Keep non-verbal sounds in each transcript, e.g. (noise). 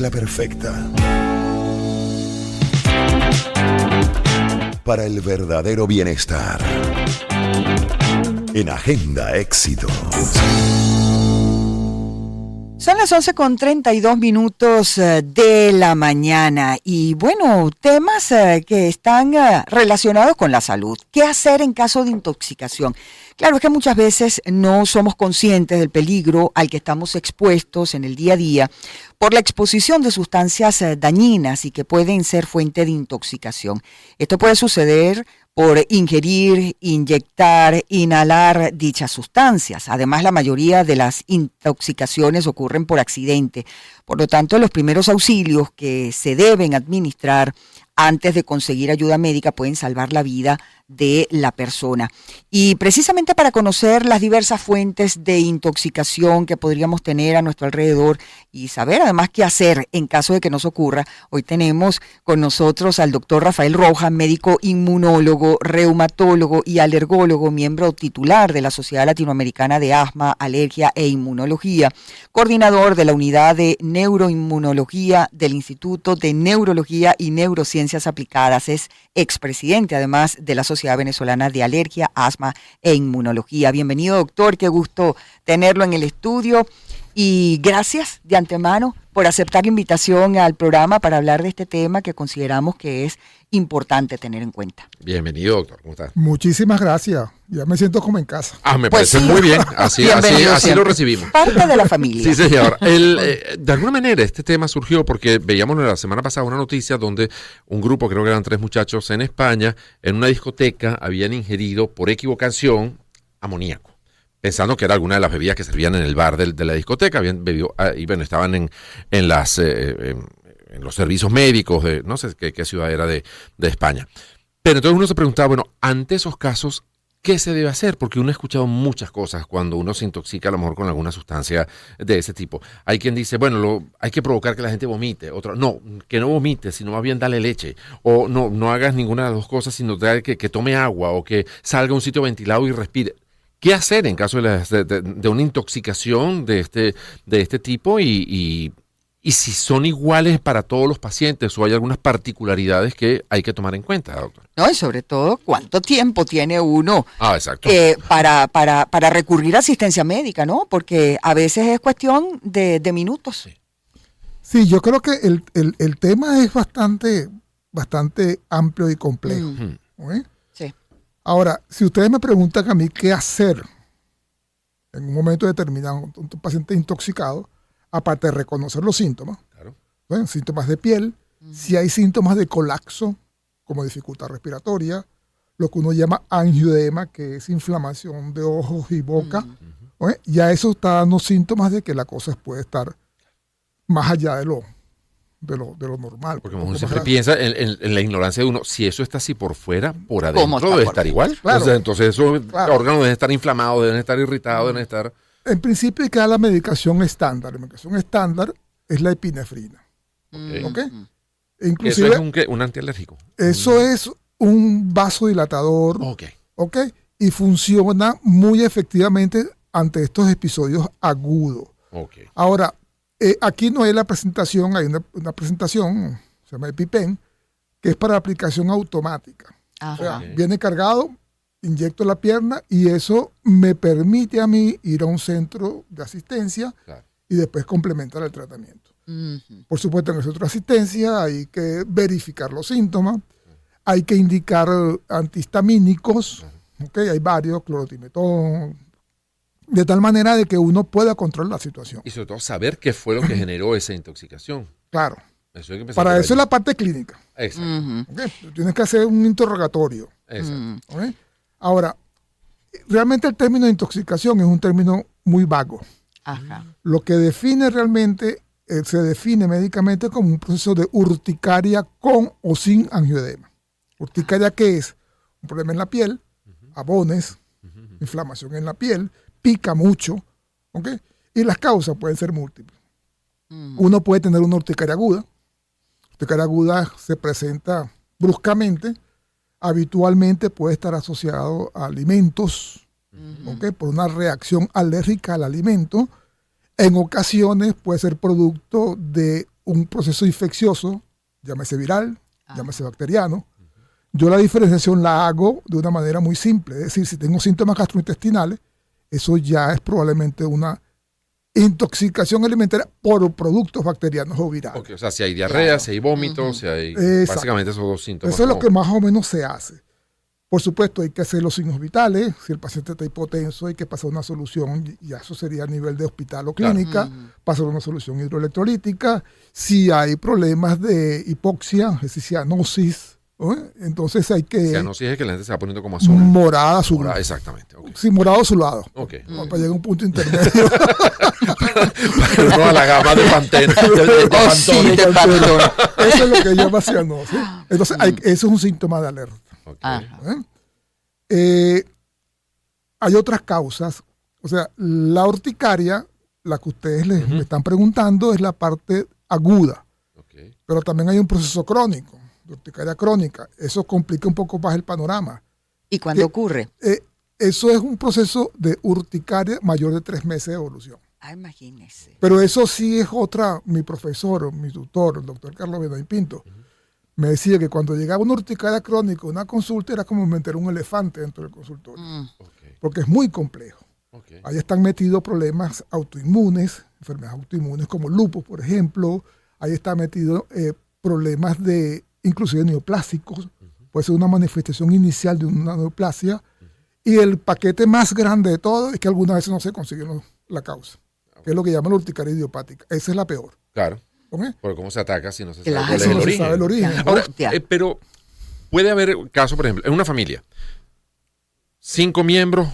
mezcla perfecta para el verdadero bienestar. En Agenda Éxito. Son las 11 con 32 minutos eh, de la mañana y bueno, temas eh, que están eh, relacionados con la salud. ¿Qué hacer en caso de intoxicación? Claro, es que muchas veces no somos conscientes del peligro al que estamos expuestos en el día a día por la exposición de sustancias dañinas y que pueden ser fuente de intoxicación. Esto puede suceder por ingerir, inyectar, inhalar dichas sustancias. Además, la mayoría de las intoxicaciones ocurren por accidente. Por lo tanto, los primeros auxilios que se deben administrar antes de conseguir ayuda médica pueden salvar la vida de la persona. Y precisamente para conocer las diversas fuentes de intoxicación que podríamos tener a nuestro alrededor y saber además qué hacer en caso de que nos ocurra, hoy tenemos con nosotros al doctor Rafael Rojas, médico inmunólogo, reumatólogo y alergólogo, miembro titular de la Sociedad Latinoamericana de Asma, Alergia e Inmunología, coordinador de la unidad de neuroinmunología del Instituto de Neurología y Aplicadas, es expresidente además de la Sociedad Venezolana de Alergia, Asma e Inmunología. Bienvenido, doctor. Qué gusto tenerlo en el estudio. Y gracias de antemano por aceptar la invitación al programa para hablar de este tema que consideramos que es importante tener en cuenta. Bienvenido, doctor. ¿Cómo estás? Muchísimas gracias. Ya me siento como en casa. Ah, me pues parece muy bien. (laughs) Así, así, lo recibimos. Parte de la familia. Sí, señor. (laughs) Eh, de alguna manera, este tema surgió porque veíamos la semana pasada una noticia donde un grupo, creo que eran tres muchachos en España, en una discoteca, habían ingerido por equivocación amoníaco pensando que era alguna de las bebidas que servían en el bar de, la discoteca, habían bebido, ah, y bueno, estaban en, en las eh, en los servicios médicos de no sé qué, ciudad era de, España. Pero entonces uno se preguntaba, bueno, ante esos casos, ¿qué se debe hacer? Porque uno ha escuchado muchas cosas cuando uno se intoxica a lo mejor con alguna sustancia de ese tipo. Hay quien dice, bueno, lo, hay que provocar que la gente vomite. Otro, no, que no vomite, sino más bien dale leche. O no, no hagas ninguna de las dos cosas, sino que, que tome agua o que salga a un sitio ventilado y respire. ¿Qué hacer en caso de, una intoxicación de este, de este tipo y si son iguales para todos los pacientes o hay algunas particularidades que hay que tomar en cuenta, doctor. No, y sobre todo, ¿cuánto tiempo tiene uno ah, exacto. Eh, para, para, para recurrir a asistencia médica, ¿no? Porque a veces es cuestión de, minutos. Sí. yo creo que el, tema es bastante, bastante amplio y complejo. Sí. Ahora, si ustedes me preguntan a mí qué hacer en un momento determinado, un paciente intoxicado, aparte de reconocer los síntomas, síntomas de piel, si hay síntomas de colapso, como dificultad respiratoria, lo que uno llama angioedema, que es inflamación de ojos y boca, ya eso está dando síntomas de que la cosa puede estar más allá de lo, de lo, de lo normal. Porque uno siempre piensa en, la ignorancia de uno, si eso está así por fuera, por adentro debe estar igual. Entonces, esos órganos deben estar inflamados, deben estar irritados, deben estar... En principio hay que dar la medicación estándar. La medicación estándar es la epinefrina. ¿Ok? Inclusive, ¿Eso es un, antialérgico? Eso es un vasodilatador. Ok. ¿Ok? Y funciona muy efectivamente ante estos episodios agudos. Okay. Ahora, eh, aquí no hay la presentación, hay una, presentación, se llama EpiPen, que es para aplicación automática. O sea, viene cargado, inyecto la pierna y eso me permite a mí ir a un centro de asistencia y después complementar el tratamiento. Por supuesto, en el centro de asistencia hay que verificar los síntomas, hay que indicar antihistamínicos, hay varios, clorotimetón, de tal manera de que uno pueda controlar la situación. Y sobre todo saber qué fue lo que (clears throat) generó esa intoxicación. Claro. Para eso es la parte clínica. Exacto. Tienes que hacer un interrogatorio. Exacto. Ahora, realmente el término de intoxicación es un término muy vago. Lo que define realmente, eh, se define médicamente como un proceso de urticaria con o sin angioedema. Urticaria, ¿qué es? Un problema en la piel, abones, inflamación en la piel, pica mucho, ¿ok? Y las causas pueden ser múltiples. Uno puede tener una urticaria aguda. Urticaria aguda se presenta bruscamente, habitualmente puede estar asociado a alimentos, por una reacción alérgica al alimento. En ocasiones puede ser producto de un proceso infeccioso, llámese viral, ah. llámese bacteriano. Yo la diferenciación la hago de una manera muy simple, es decir, si tengo síntomas gastrointestinales, eso ya es probablemente una intoxicación alimentaria por productos bacterianos o virales. o sea, si hay diarrea, si hay vómitos, si hay básicamente esos dos síntomas. Eso es lo que más o menos se hace. Por supuesto, hay que hacer los signos vitales. Si el paciente está hipotenso, hay que pasar una solución, y eso sería a nivel de hospital o clínica, pasar una solución hidroelectrolítica. Si hay problemas de hipoxia, es decir, entonces hay que... Cianosis es que la gente se va poniendo como azul. Morada, azul. exactamente. Sí, morado azulado. Ok. Para llegar a un punto intermedio. (laughs) no a la gama de pantene. Eso es lo que llama cianosis. Entonces, hay, eso es un síntoma de alerta. ¿Eh? Eh, hay otras causas, o sea, la urticaria, la que ustedes les, me están preguntando, es la parte aguda, pero también hay un proceso crónico, de urticaria crónica, eso complica un poco más el panorama. ¿Y cuándo ocurre? Eh, eso es un proceso de urticaria mayor de tres meses de evolución. Ah, imagínese. Pero eso sí es otra, mi profesor, mi tutor, el doctor Carlos Bedoy Pinto, me decía que cuando llegaba una urticaria crónica, una consulta, era como meter un elefante dentro del consultorio. Mm. Porque es muy complejo. Ahí están metidos problemas autoinmunes, enfermedades autoinmunes como lupus, por ejemplo. Ahí está metido eh, problemas de, inclusive neoplásicos. Puede ser una manifestación inicial de una neoplasia. Y el paquete más grande de todo es que algunas veces no se consigue la causa, que es lo que llaman la urticaria idiopática. Esa es la peor. Claro. Porque cómo se ataca si no se sabe cuál el origen. Eh, pero puede haber casos, por ejemplo, en una familia, cinco miembros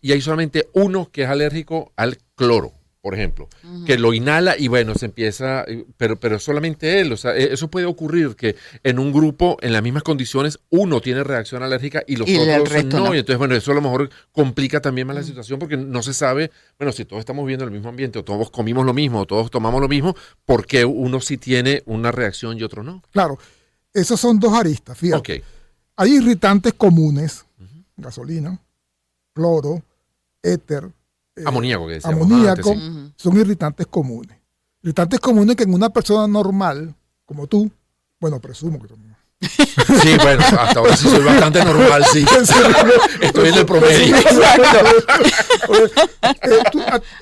y hay solamente uno que es alérgico al cloro por ejemplo, que lo inhala y bueno, se empieza, pero, pero solamente él, o sea, e, eso puede ocurrir que en un grupo, en las mismas condiciones, uno tiene reacción alérgica y los otros no, y entonces bueno, eso a lo mejor complica también más la situación porque no se sabe, bueno, si todos estamos viendo el mismo ambiente o todos comimos lo mismo o todos tomamos lo mismo, ¿por qué uno sí tiene una reacción y otro no? Claro, esos son dos aristas, fíjate. Hay irritantes comunes, gasolina, cloro, éter, eh, amoníaco, que amoníaco son irritantes comunes. Irritantes comunes que en una persona normal, como tú, bueno, presumo que tú Sí, bueno, hasta ahora sí soy bastante normal, sí. (laughs) Estoy en el promedio. Eh,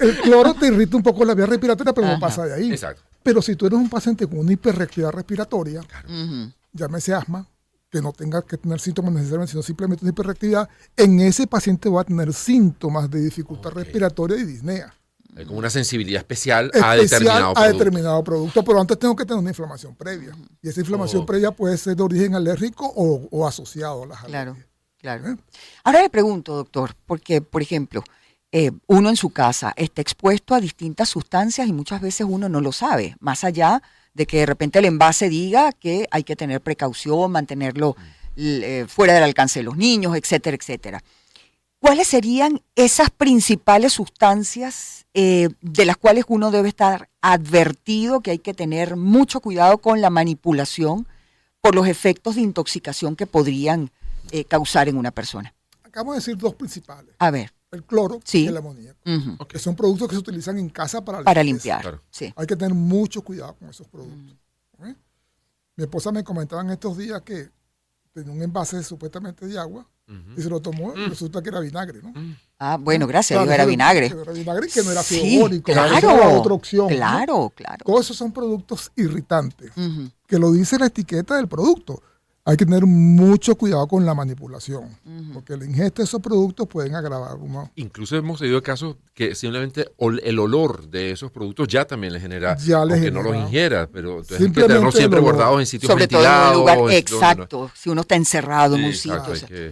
el cloro te irrita un poco la vía respiratoria, pero no pasa de ahí. Exacto. Pero si tú eres un paciente con una hiperreactividad respiratoria, llámese asma, que no tenga que tener síntomas necesariamente, sino simplemente una hiperreactividad, en ese paciente va a tener síntomas de dificultad respiratoria y disnea. Hay como una sensibilidad especial, a, determinado, a determinado producto. Pero antes tengo que tener una inflamación previa. Y esa inflamación previa puede ser de origen alérgico o, asociado a las Claro, claro. ¿Eh? Ahora le pregunto, doctor, porque, por ejemplo, eh, uno en su casa está expuesto a distintas sustancias y muchas veces uno no lo sabe, más allá de que de repente el envase diga que hay que tener precaución, mantenerlo eh, fuera del alcance de los niños, etcétera, etcétera. ¿Cuáles serían esas principales sustancias eh, de las cuales uno debe estar advertido que hay que tener mucho cuidado con la manipulación por los efectos de intoxicación que podrían eh, causar en una persona? Acabo de decir dos principales. A ver el cloro y el amoníaco, que son productos que se utilizan en casa para, limpiar. Hay que tener mucho cuidado con esos productos. Mi esposa me comentaba en estos días que tenía un envase supuestamente de agua y se lo tomó y resulta que era vinagre, ¿no? Ah, bueno, gracias, era vinagre. Era vinagre que no era sí, claro, otra opción. Claro, claro. Todos esos son productos irritantes, que lo dice la etiqueta del producto hay que tener mucho cuidado con la manipulación, porque el ingesta de esos productos pueden agravar uno. Incluso hemos tenido casos que simplemente el olor de esos productos ya también le genera, ya aunque no los ingiera, pero hay que tenerlos siempre guardados en sitios Sobre todo en un lugar exacto, si uno está encerrado en un sitio.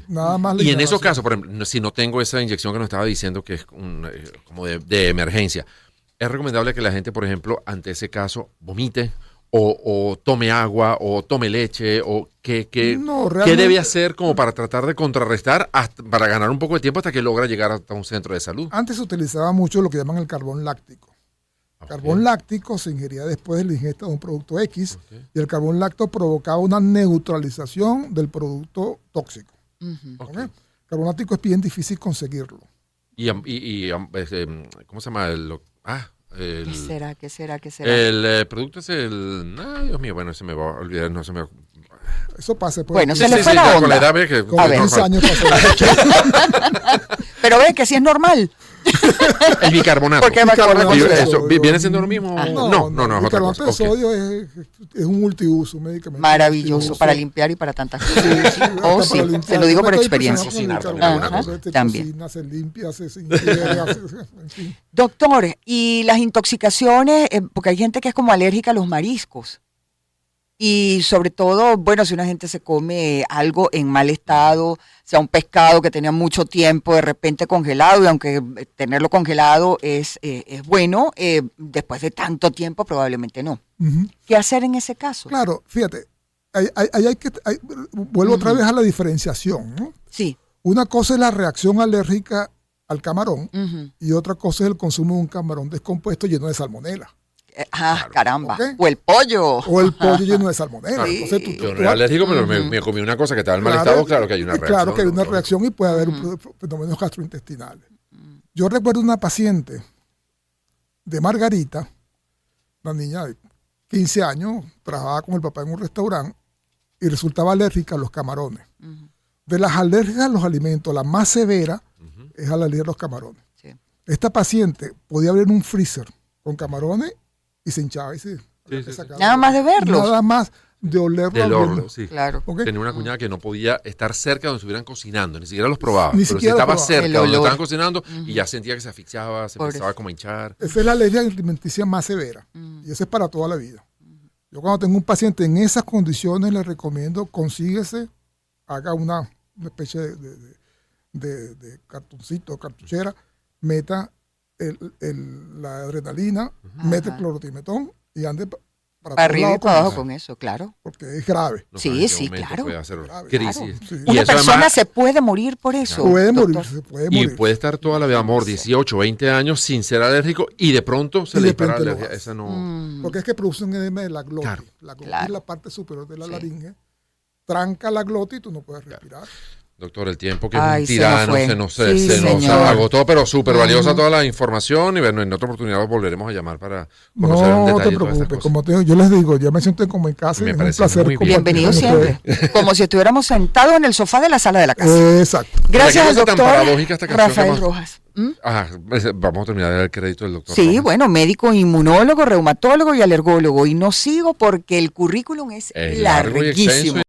Nada más y en esos casos, por ejemplo, si no tengo esa inyección que nos estaba diciendo que es eh, como de emergencia, es recomendable que la gente, por ejemplo, ante ese caso, vomite o, tome agua o tome leche o qué, qué, qué debe hacer como para tratar de contrarrestar para ganar un poco de tiempo hasta que logra llegar hasta un centro de salud. Antes se utilizaba mucho lo que llaman el carbón láctico. El Carbón láctico se ingería después de la ingesta de un producto X y el carbón láctico provocaba una neutralización del producto tóxico. El carbón láctico es bien difícil conseguirlo. Y, y, y este, ¿cómo se llama? ah, El, ¿Qué será? ¿Qué será? ¿Qué será? El eh, producto es el. Ay, Dios mío, bueno, se me va a olvidar, no se me. Eso pasa. Pues, Bueno, aquí. se le fue sí, la ya con onda. la edad ve que- A ver. 15 años pasó. (laughs) Pero ve que sí es normal. (laughs) (laughs) El bicarbonato. Porque Bicarbonato eso. ¿Viene siendo lo mismo? Ah. No, no, no, otra bicarbonato cosa. de sodio es, es un multiuso, medicamento. Maravilloso multiuso. para limpiar y para tantas cosas. Sí, Oh, sí, para limpiar. se lo digo por experiencia. Cocinar bicarbonato, también, te también. se limpia, se. (laughs) Doctor, y las intoxicaciones, eh, porque hay gente que es como alérgica a los mariscos. Y sobre todo, bueno, si una gente se come algo en mal estado, sea un pescado que tenía mucho tiempo de repente congelado, y aunque eh, tenerlo congelado es, eh, es bueno, eh, después de tanto tiempo probablemente no. ¿Qué hacer en ese caso? Claro, fíjate, ahí hay, hay- hay que, hay- vuelvo otra vez a la diferenciación. ¿no? Sí. Una cosa es la reacción alérgica al camarón y otra cosa es el consumo de un camarón descompuesto lleno de salmonela. Eh, ah, caramba. O el pollo. O el pollo lleno de (laughs) salmonela. Sí. Entonces, tú- tú- Yo no tú- era alérgico, pero me, me comí una cosa que estaba en mal estado. Claro que hay una reacción. Claro que hay una reacción y puede haber un fenómenos gastrointestinales. Yo recuerdo una paciente de Margarita, una niña de 15 años, trabajaba con el papá en un restaurante y resultaba alérgica a los camarones. De las alergias a los alimentos, la más severa es a la alergia a los camarones. Sí. Esta paciente podía abrir un freezer con camarones y se hinchaba y se Sí, sí, sí. sacaba. Nada más de verlos. Nada más de olerlo. Del horno, sí. Claro. Tenía una cuñada que no podía estar cerca donde estuvieran cocinando, ni siquiera los probaba. Ni pero siquiera si estaba probaba. cerca donde estaban cocinando y ya sentía que se asfixiaba, se Por empezaba eso. como a hinchar. Esa es la alergia alimenticia más severa. Y esa es para toda la vida. Yo cuando tengo un paciente en esas condiciones le recomiendo consíguese, haga una, una especie de, de, de- de- de cartoncito, cartuchera, meta el- el- la adrenalina, mete Ajá. clorotimetón y ande pa- para, Para arriba y para con abajo eso, con eso, claro. porque es grave. No Sí, sí, claro. Puede hacer crisis. Claro. Sí. Y Una eso persona además- se puede morir por eso. Puede doctor. morir, se puede Y morir. puede estar toda la vida, amor, 18, 20 años sin ser alérgico y de pronto se Y le dispara la alergia. Esa no. Mm. Porque es que produce un edema de la glotis. Claro. La glotis Claro. es la parte superior de la Sí. laringe. Tranca la glotis y tú no puedes respirar. Doctor, el tiempo que es Ay, un se nos tirano, se nos, se, Sí, se nos señor. agotó, pero súper valiosa toda la información. Y bueno, en otra oportunidad volveremos a llamar para conocer en No detalle te preocupes, como te digo, yo les digo, ya me siento como en casa Me y es un parece placer muy bien. compartir Bienvenido siempre. Como si estuviéramos sentados en el sofá de la sala de la casa. Exacto. Gracias al tan doctor paradójica esta Rafael Rojas. ¿Mm? Ajá, ese- vamos a terminar de dar el crédito del doctor. Sí, Rojas. bueno, médico inmunólogo, reumatólogo y alergólogo. Y no sigo porque el currículum es Es largo y larguísimo.